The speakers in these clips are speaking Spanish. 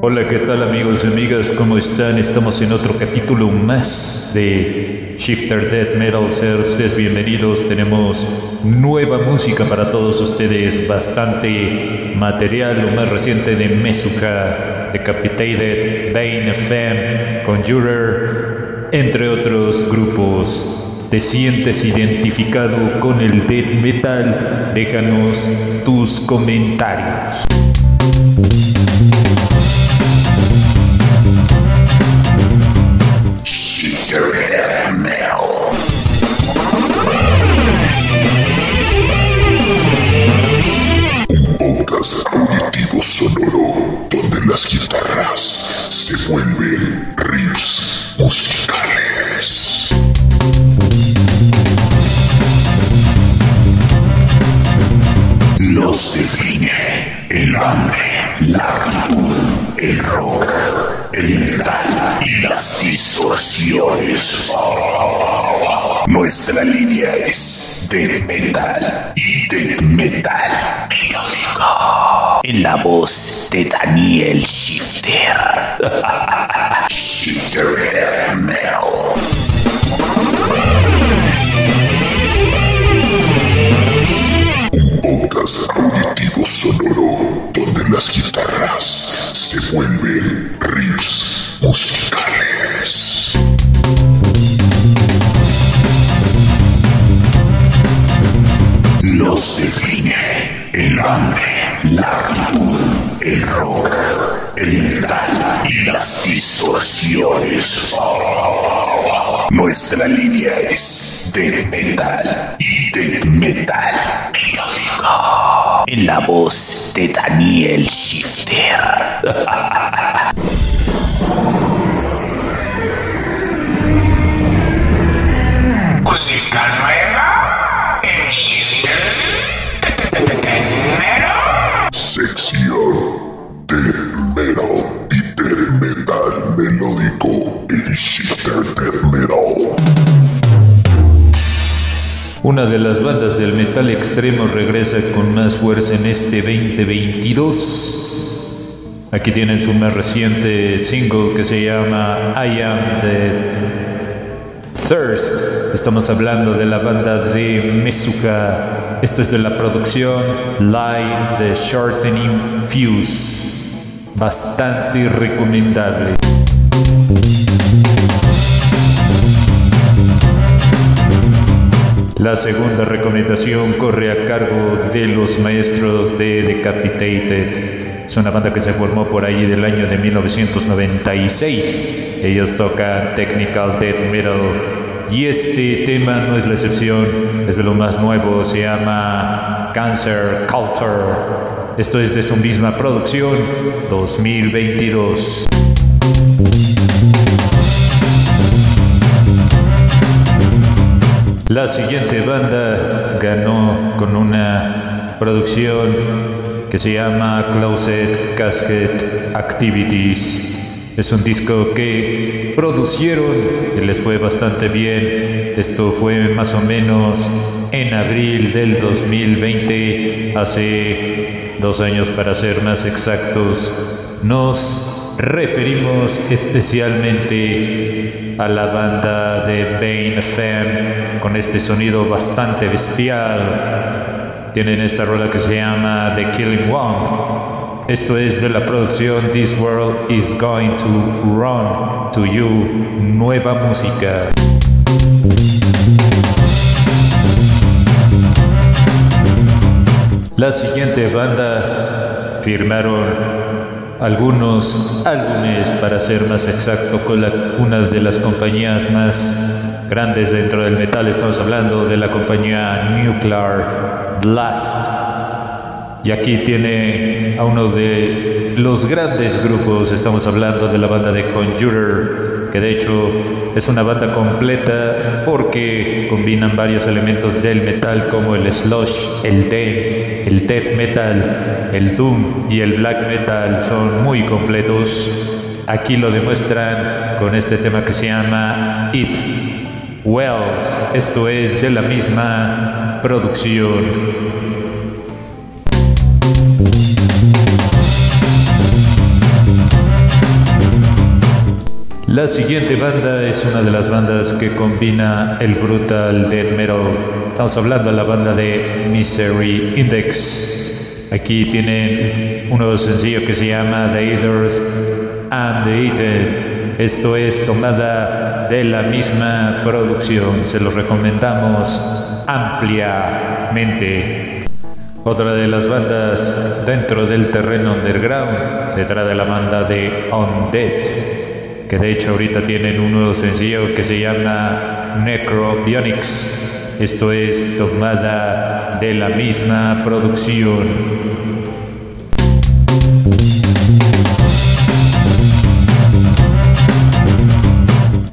Hola, ¿qué tal amigos y amigas? ¿Cómo están? Estamos en otro capítulo más de Shifter Death Metal. Sean ustedes bienvenidos. Tenemos nueva música para todos ustedes, bastante material, lo más reciente de Mesuka, Decapitated, Bane FM, Conjurer, entre otros grupos. ¿Te sientes identificado con el death metal? Déjanos tus comentarios. Riffs musicales. Los define el hambre, la actitud, el rock, el metal y las distorsiones. Nuestra línea es death metal y death metal melódico. En la voz de Daniel Shifter. Shifter. Un podcast auditivo sonoro donde las guitarras se vuelven riffs musicales. Los define el hambre, la actitud, el rock, el metal y las distorsiones. Nuestra línea es death metal y death metal melódico. En la voz de Daniel Shifter. melódico en Shifter Death. Una de las bandas del metal extremo regresa con más fuerza en este 2022. Aquí tienen su más reciente single que se llama I Am the Thirst. Estamos hablando de la banda de Mesuka. Esto es de la producción Live The Shortening Fuse. Bastante recomendable. La segunda recomendación corre a cargo de los maestros de Decapitated. Es una banda que se formó por ahí del año de 1996. Ellos tocan technical death metal y este tema no es la excepción, es de lo más nuevo, se llama Cancer Culture. Esto es de su misma producción 2022. La siguiente banda ganó con una producción que se llama Closet Casket Activities. Es un disco que producieron y les fue bastante bien. Esto fue más o menos en abril del 2020, hace dos años para ser más exactos. Nos referimos especialmente a la banda de Bane FM con este sonido bastante bestial. Tienen esta rola que se llama The Killing One. Esto es de la producción This World is Going to Run to You. Nueva música. La siguiente banda firmaron algunos álbumes, para ser más exacto, con la- una de las compañías más grandes dentro del metal. Estamos hablando de la compañía Nuclear Blast. Y aquí tiene a uno de los grandes grupos, estamos hablando de la banda de Conjurer, que de hecho es una banda completa porque combinan varios elementos del metal como el slush, el death, el death metal, el doom y el black metal son muy completos. Aquí lo demuestran con este tema que se llama It Wells. Esto es de la misma producción. La siguiente banda es una de las bandas que combina el brutal death metal. Estamos hablando de la banda de Misery Index. Aquí tienen un nuevo sencillo que se llama The Eaters and the Eaten. Esto es tomada de la misma producción. Se los recomendamos ampliamente. Otra de las bandas dentro del terreno underground se trata de la banda de Undead, que de hecho ahorita tienen un nuevo sencillo que se llama Necrobionics. Esto es tomada de la misma producción.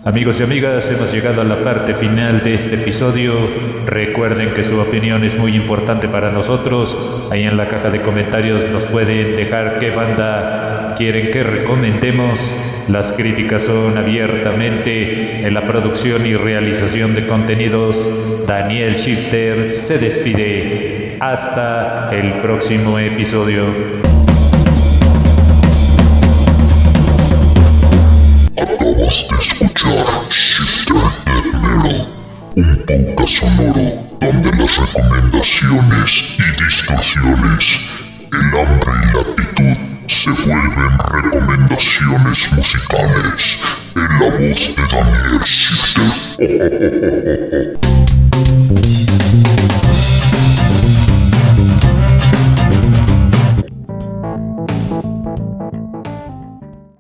Amigos y amigas, hemos llegado a la parte final de este episodio. Recuerden que su opinión es muy importante para nosotros. Ahí en la caja de comentarios nos pueden dejar qué banda quieren que recomendemos. Las críticas son abiertamente en la producción y realización de contenidos. Daniel Shifter se despide. Hasta el próximo episodio. Acabas de escuchar Shifter Metal, un podcast sonoro donde las recomendaciones y distorsiones, el hambre y la actitud se vuelven recomendaciones musicales en la voz de Daniel Shifter.